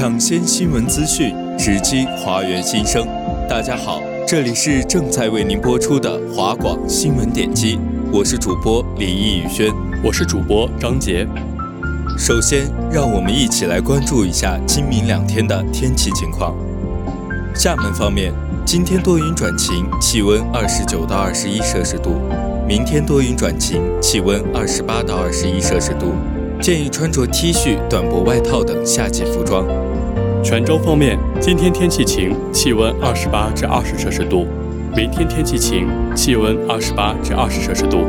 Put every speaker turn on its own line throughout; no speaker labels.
抢先新闻资讯，直击华园新生。大家好，这里是正在为您播出的华广新闻点击，我是主播李毅宇轩，
我是主播张杰。
首先，让我们一起来关注一下今明两天的天气情况。厦门方面，今天多云转晴，气温二十九到二十一摄氏度；明天多云转晴，气温二十八到二十一摄氏度。建议穿着 T 恤、短薄外套等夏季服装。
泉州方面，今天天气晴，气温二十八至二十摄氏度；明天天气晴，气温二十八至二十摄氏度。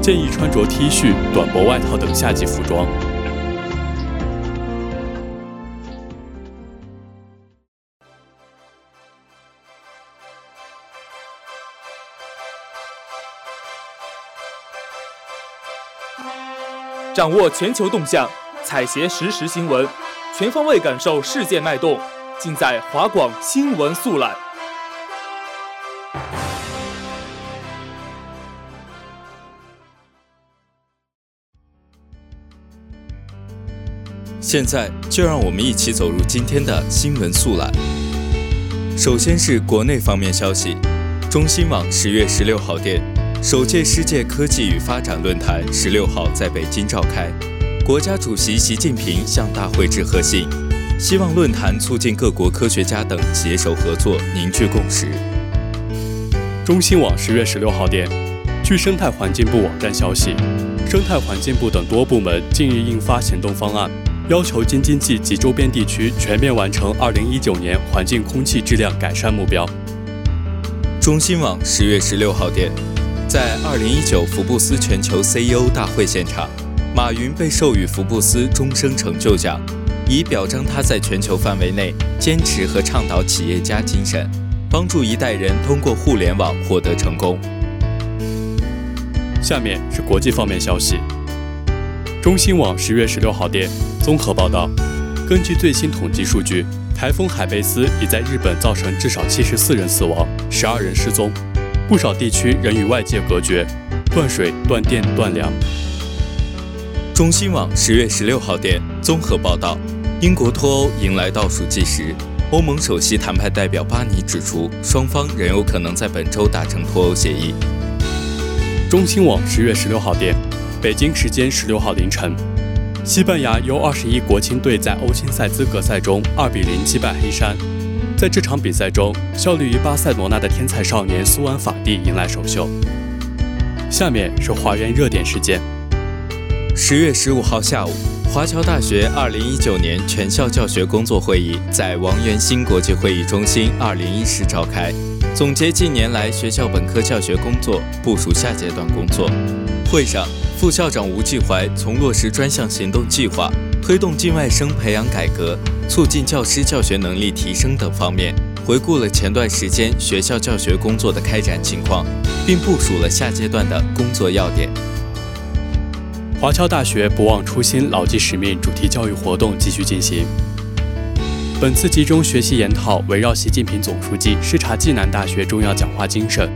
建议穿着 T 恤、短薄外套等夏季服装。
掌握全球动向，采撷实时新闻，全方位感受世界脉动，尽在华广新闻速览。
现在就让我们一起走入今天的新闻速览。首先是国内方面消息，中新网十月十六号电。首届世界科技与发展论坛十六号在北京召开，国家主席习近平向大会致贺信，希望论坛促进各国科学家等携手合作，凝聚共识。
中新网十月十六号电，据生态环境部网站消息，生态环境部等多部门近日印发行动方案，要求京津冀及周边地区全面完成二零一九年环境空气质量改善目标。
中新网十月十六号电。在二零一九福布斯全球 CEO 大会现场，马云被授予福布斯终生成就奖，以表彰他在全球范围内坚持和倡导企业家精神，帮助一代人通过互联网获得成功。
下面是国际方面消息。中新网十月十六号电综合报道，根据最新统计数据，台风海贝斯已在日本造成至少七十四人死亡，十二人失踪。不少地区仍与外界隔绝，断水、断电、断粮。
中新网十月十六号电综合报道：英国脱欧迎来倒数计时。欧盟首席谈判代表巴尼指出，双方仍有可能在本周达成脱欧协议。
中新网十月十六号电，北京时间十六号凌晨，西班牙 U 二十一国青队在欧青赛资格赛中二比零击败黑山。在这场比赛中，效力于巴塞罗那的天才少年苏安法蒂迎来首秀。下面是华人热点事件。
十月十五号下午，华侨大学二零一九年全校教学工作会议在王元新国际会议中心二零一室召开，总结近年来学校本科教学工作，部署下阶段工作。会上，副校长吴继怀从落实专项行动计划。推动境外生培养改革，促进教师教学能力提升等方面，回顾了前段时间学校教学工作的开展情况，并部署了下阶段的工作要点。
华侨大学不忘初心、牢记使命主题教育活动继续进行。本次集中学习研讨围绕习近平总书记视察暨南大学重要讲话精神，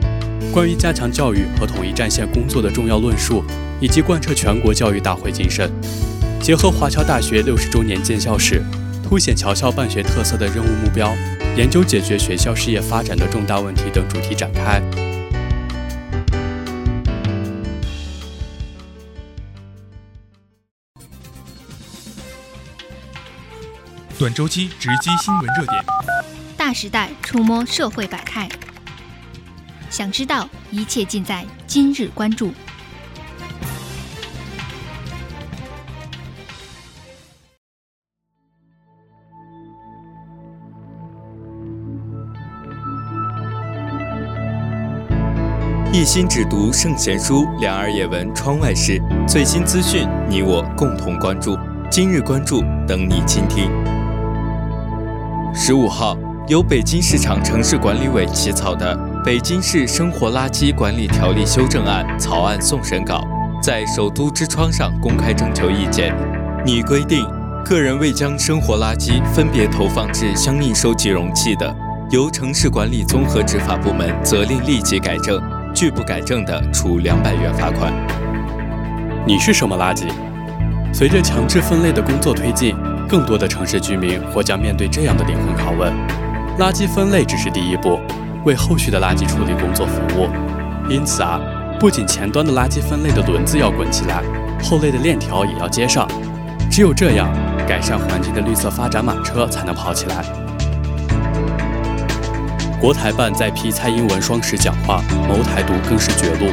关于加强教育和统一战线工作的重要论述，以及贯彻全国教育大会精神。结合华侨大学六十周年建校史，凸显侨校办学特色的任务目标，研究解决学校事业发展的重大问题等主题展开。
短周期直击新闻热点，
大时代触摸社会百态，想知道一切尽在今日关注。
心只读圣贤书，两耳也闻窗外事。最新资讯，你我共同关注。今日关注，等你倾听。十五号，由北京市场城市管理委起草的《北京市生活垃圾管理条例修正案》草案送审稿在首都之窗上公开征求意见。拟规定，个人未将生活垃圾分别投放至相应收集容器的，由城市管理综合执法部门责令立即改正。拒不改正的，处两百元罚款。
你是什么垃圾？随着强制分类的工作推进，更多的城市居民或将面对这样的灵魂拷问：垃圾分类只是第一步，为后续的垃圾处理工作服务。因此啊，不仅前端的垃圾分类的轮子要滚起来，后类的链条也要接上。只有这样，改善环境的绿色发展马车才能跑起来。国台办在批蔡英文双十讲话，谋台独更是绝路。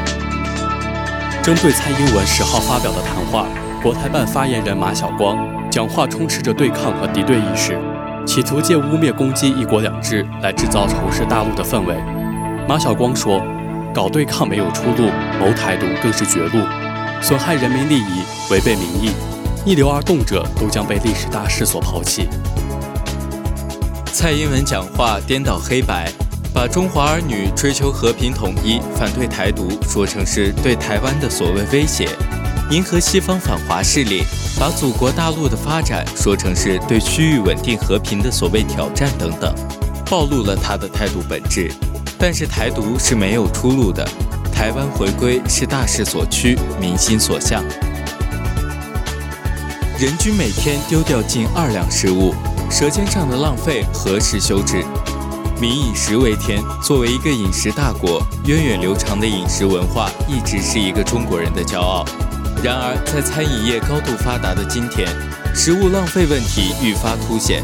针对蔡英文十号发表的谈话，国台办发言人马晓光讲话充斥着对抗和敌对意识，企图借污蔑攻击“一国两制”来制造仇视大陆的氛围。马晓光说：“搞对抗没有出路，谋台独更是绝路，损害人民利益，违背民意，逆流而动者都将被历史大势所抛弃。”
蔡英文讲话颠倒黑白。把中华儿女追求和平统一、反对台独说成是对台湾的所谓威胁，迎合西方反华势力；把祖国大陆的发展说成是对区域稳定和平的所谓挑战等等，暴露了他的态度本质。但是台独是没有出路的，台湾回归是大势所趋、民心所向。人均每天丢掉近二两食物，舌尖上的浪费何时休止？民以食为天，作为一个饮食大国，源远流长的饮食文化一直是一个中国人的骄傲。然而，在餐饮业高度发达的今天，食物浪费问题愈发凸显。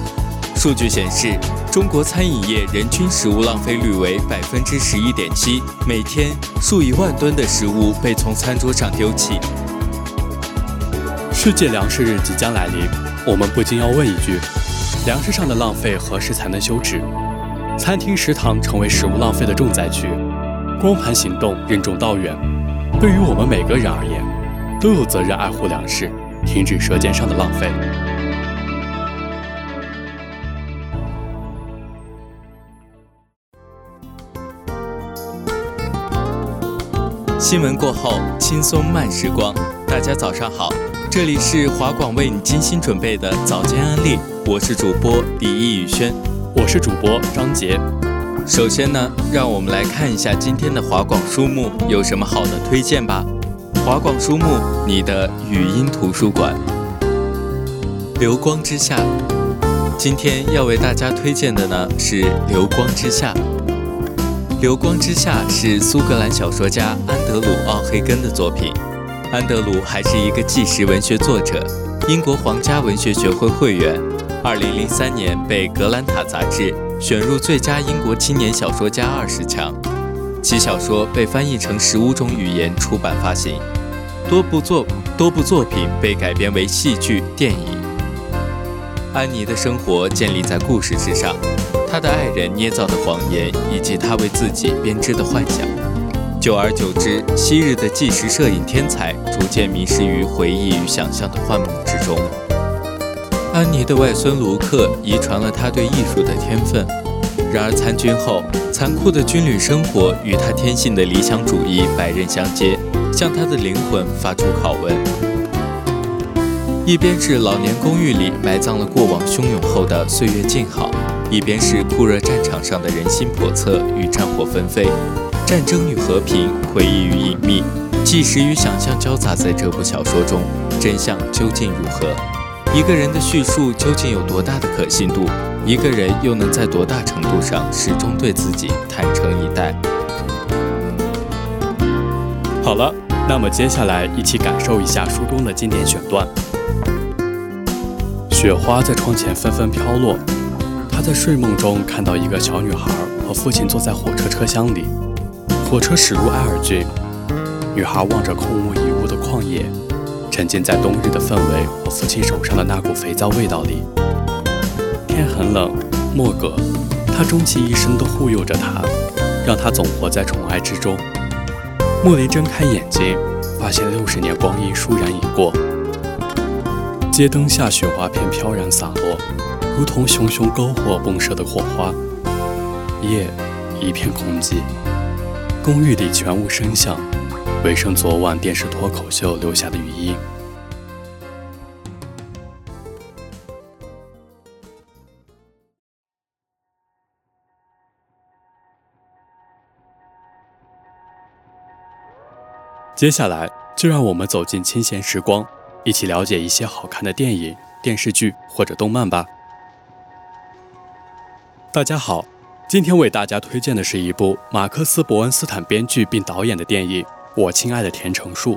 数据显示，中国餐饮业人均食物浪费率为百分之十一点七，每天数以万吨的食物被从餐桌上丢弃。
世界粮食日即将来临，我们不禁要问一句：粮食上的浪费何时才能休止？餐厅食堂成为食物浪费的重灾区，光盘行动任重道远。对于我们每个人而言，都有责任爱护粮食，停止舌尖上的浪费。
新闻过后，轻松慢时光。大家早上好，这里是华广为你精心准备的早间安利，我是主播李易宇轩。
我是主播张杰。
首先呢，让我们来看一下今天的华广书目有什么好的推荐吧。华广书目，你的语音图书馆。流光之下，今天要为大家推荐的呢是《流光之下》。《流光之下》是苏格兰小说家安德鲁·奥黑根的作品。安德鲁还是一个纪实文学作者，英国皇家文学学会会员。二零零三年被格兰塔杂志选入最佳英国青年小说家二十强，其小说被翻译成十五种语言出版发行，多部作多部作品被改编为戏剧、电影。安妮的生活建立在故事之上，她的爱人捏造的谎言以及她为自己编织的幻想，久而久之，昔日的纪实摄影天才逐渐迷失于回忆与想象的幻梦之中。安妮的外孙卢克遗传了他对艺术的天分，然而参军后，残酷的军旅生活与他天性的理想主义百刃相接，向他的灵魂发出拷问。一边是老年公寓里埋葬了过往汹涌后的岁月静好，一边是酷热战场上的人心叵测与战火纷飞，战争与和平，回忆与隐秘，纪实与想象交杂在这部小说中，真相究竟如何？一个人的叙述究竟有多大的可信度？一个人又能在多大程度上始终对自己坦诚以待？
好了，那么接下来一起感受一下书中的经典选段。雪花在窗前纷纷飘落，他在睡梦中看到一个小女孩和父亲坐在火车车厢里，火车驶入埃尔郡，女孩望着空无一物的旷野。沉浸在冬日的氛围和父亲手上的那股肥皂味道里。天很冷，莫格，他终其一生都护佑着他，让他总活在宠爱之中。莫林睁开眼睛，发现六十年光阴倏然已过。街灯下雪花片飘然洒落，如同熊熊篝火迸射的火花。夜一片空寂，公寓里全无声响。尾声昨晚电视脱口秀留下的余音。接下来，就让我们走进清闲时光，一起了解一些好看的电影、电视剧或者动漫吧。大家好，今天为大家推荐的是一部马克思·伯恩斯坦编剧并导演的电影《我亲爱的田成树》。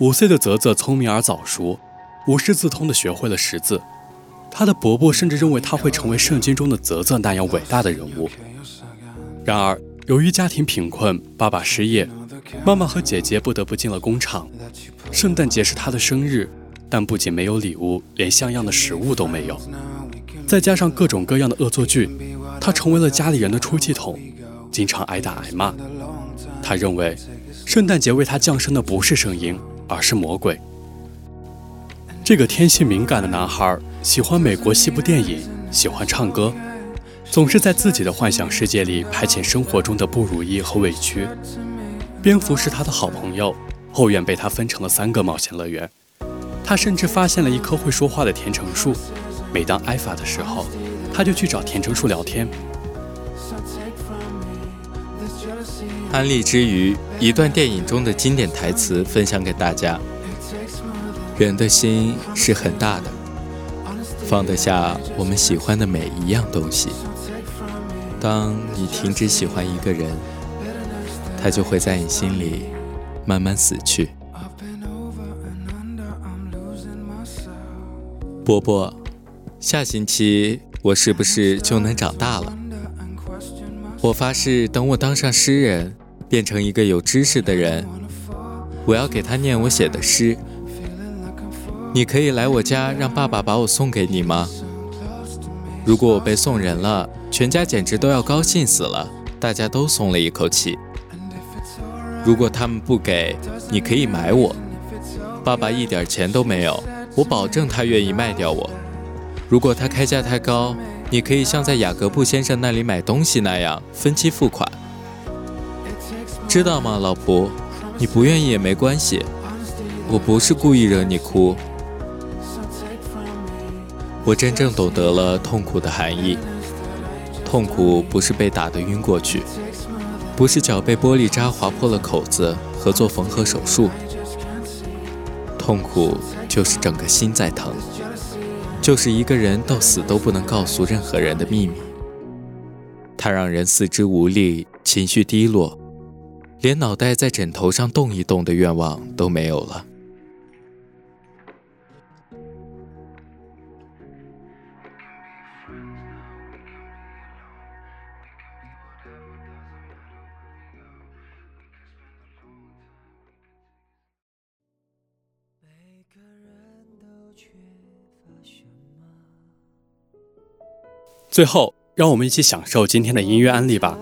五岁的泽泽聪明而早熟，无师自通地学会了识字。他的伯伯甚至认为他会成为圣经中的泽泽那样伟大的人物。然而，由于家庭贫困，爸爸失业，妈妈和姐姐不得不进了工厂。圣诞节是他的生日，但不仅没有礼物，连像样的食物都没有。再加上各种各样的恶作剧，他成为了家里人的出气筒，经常挨打挨骂。他认为，圣诞节为他降生的不是声音，而是魔鬼。这个天性敏感的男孩喜欢美国西部电影，喜欢唱歌，总是在自己的幻想世界里排遣生活中的不如意和委屈。蝙蝠是他的好朋友，后院被他分成了三个冒险乐园。他甚至发现了一棵会说话的甜橙树。每当挨罚的时候，他就去找甜橙树聊天。
安利之余，一段电影中的经典台词分享给大家：人的心是很大的，放得下我们喜欢的每一样东西。当你停止喜欢一个人，他就会在你心里慢慢死去。波波。下星期我是不是就能长大了？我发誓，等我当上诗人，变成一个有知识的人，我要给他念我写的诗。你可以来我家，让爸爸把我送给你吗？如果我被送人了，全家简直都要高兴死了，大家都松了一口气。如果他们不给，你可以买我。爸爸一点钱都没有，我保证他愿意卖掉我。如果他开价太高，你可以像在雅各布先生那里买东西那样分期付款，知道吗，老婆？你不愿意也没关系，我不是故意惹你哭。我真正懂得了痛苦的含义，痛苦不是被打得晕过去，不是脚被玻璃渣划破了口子和做缝合手术，痛苦就是整个心在疼。就是一个人到死都不能告诉任何人的秘密，它让人四肢无力，情绪低落，连脑袋在枕头上动一动的愿望都没有了。
最后，让我们一起享受今天的音乐安利吧。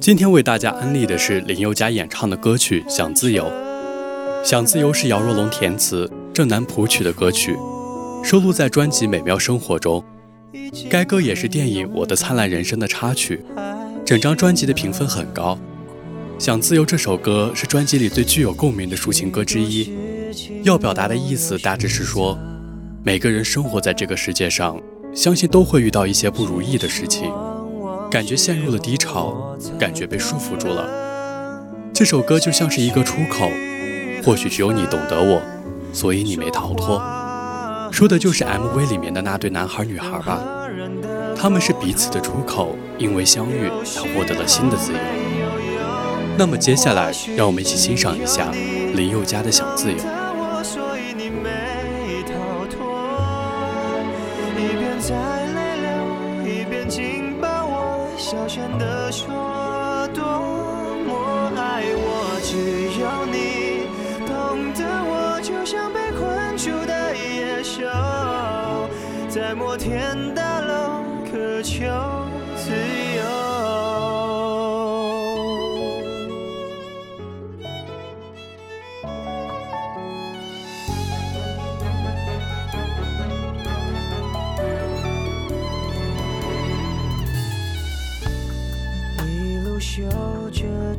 今天为大家安利的是林宥嘉演唱的歌曲《想自由》。《想自由》是姚若龙填词、郑楠谱曲的歌曲，收录在专辑《美妙生活》中。该歌也是电影《我的灿烂人生》的插曲。整张专辑的评分很高。《想自由》这首歌是专辑里最具有共鸣的抒情歌之一。要表达的意思大致是说，每个人生活在这个世界上。相信都会遇到一些不如意的事情，感觉陷入了低潮，感觉被束缚住了。这首歌就像是一个出口，或许只有你懂得我，所以你没逃脱。说的就是 MV 里面的那对男孩女孩吧？他们是彼此的出口，因为相遇，他获得了新的自由。那么接下来，让我们一起欣赏一下林宥嘉的《小自由》。
的说多么爱我只有你懂得我就像被困住的野兽在摩天大楼渴求。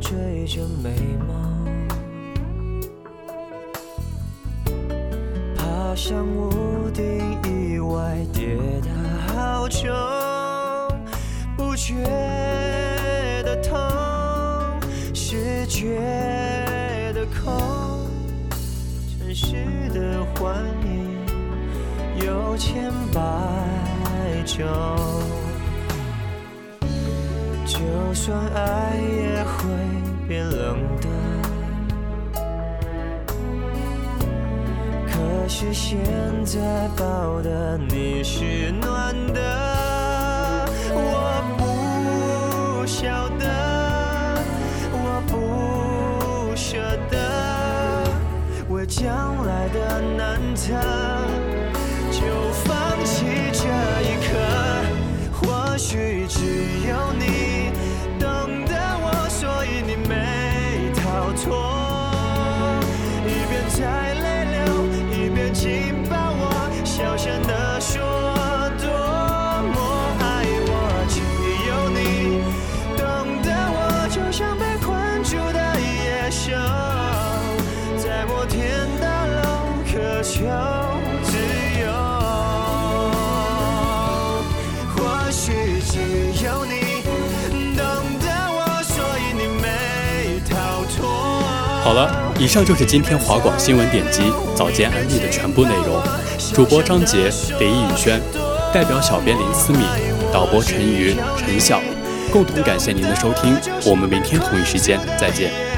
追着美梦，爬上屋顶意。外跌得好重，不觉得痛，是觉得空，承时的幻影有千百种，就算爱也会变冷的。可是现在抱的你是暖的，求自由。或许只有你懂得我，所以你没逃脱。
好了，以上就是今天华广新闻点击早间安利的全部内容。主播张杰、李宇轩，代表小编林思敏，导播陈瑜、陈晓，共同感谢您的收听。我们明天同一时间再见。